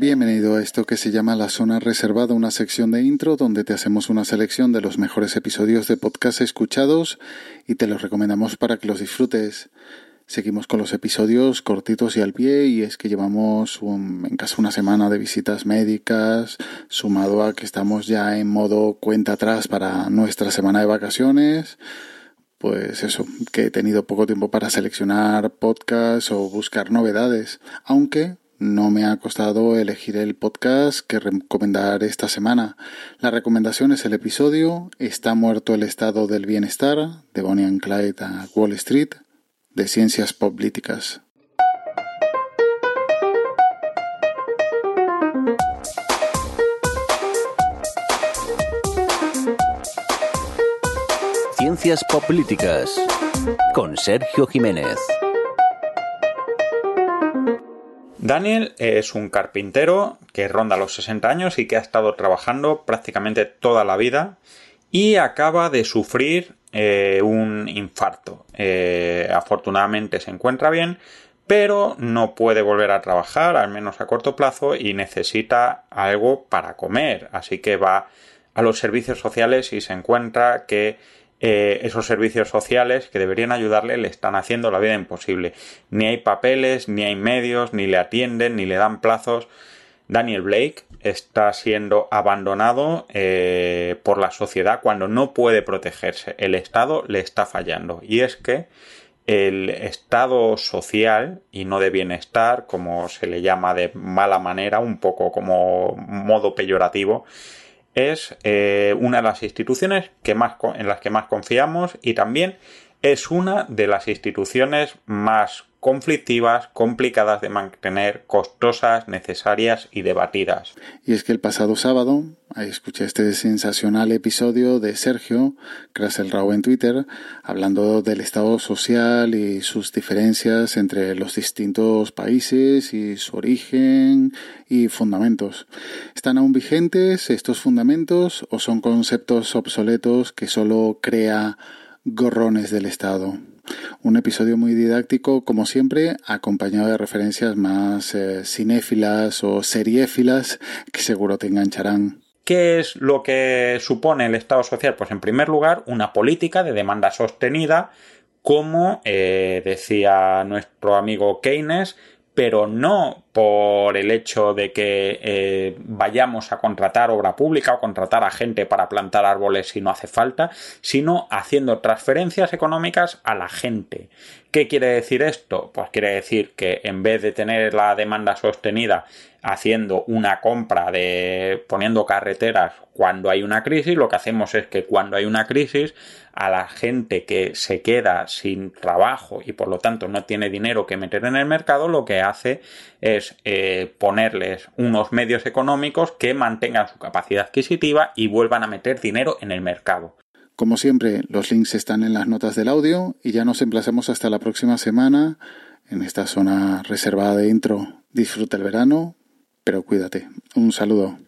Bienvenido a esto que se llama La Zona Reservada, una sección de intro donde te hacemos una selección de los mejores episodios de podcast escuchados y te los recomendamos para que los disfrutes. Seguimos con los episodios cortitos y al pie y es que llevamos un, en casa una semana de visitas médicas, sumado a que estamos ya en modo cuenta atrás para nuestra semana de vacaciones. Pues eso, que he tenido poco tiempo para seleccionar podcasts o buscar novedades, aunque no me ha costado elegir el podcast que recomendar esta semana. La recomendación es el episodio Está muerto el estado del bienestar de Bonnie and Clyde a Wall Street de Ciencias Políticas. Ciencias Políticas con Sergio Jiménez. Daniel es un carpintero que ronda los 60 años y que ha estado trabajando prácticamente toda la vida y acaba de sufrir eh, un infarto. Eh, afortunadamente se encuentra bien, pero no puede volver a trabajar, al menos a corto plazo, y necesita algo para comer. Así que va a los servicios sociales y se encuentra que eh, esos servicios sociales que deberían ayudarle le están haciendo la vida imposible. Ni hay papeles, ni hay medios, ni le atienden, ni le dan plazos. Daniel Blake está siendo abandonado eh, por la sociedad cuando no puede protegerse. El Estado le está fallando. Y es que el estado social y no de bienestar, como se le llama de mala manera, un poco como modo peyorativo, es eh, una de las instituciones que más, en las que más confiamos y también es una de las instituciones más conflictivas, complicadas de mantener, costosas, necesarias y debatidas. Y es que el pasado sábado escuché este sensacional episodio de Sergio Kraselrao en Twitter hablando del estado social y sus diferencias entre los distintos países y su origen y fundamentos. ¿Están aún vigentes estos fundamentos o son conceptos obsoletos que solo crea gorrones del Estado? Un episodio muy didáctico, como siempre, acompañado de referencias más eh, cinéfilas o seriéfilas que seguro te engancharán. ¿Qué es lo que supone el Estado social? Pues en primer lugar, una política de demanda sostenida, como eh, decía nuestro amigo Keynes, pero no por el hecho de que eh, vayamos a contratar obra pública o contratar a gente para plantar árboles si no hace falta, sino haciendo transferencias económicas a la gente. ¿Qué quiere decir esto? Pues quiere decir que en vez de tener la demanda sostenida haciendo una compra de poniendo carreteras cuando hay una crisis, lo que hacemos es que cuando hay una crisis a la gente que se queda sin trabajo y por lo tanto no tiene dinero que meter en el mercado, lo que hace eh, ponerles unos medios económicos que mantengan su capacidad adquisitiva y vuelvan a meter dinero en el mercado. Como siempre, los links están en las notas del audio y ya nos emplazamos hasta la próxima semana en esta zona reservada de intro. Disfruta el verano, pero cuídate. Un saludo.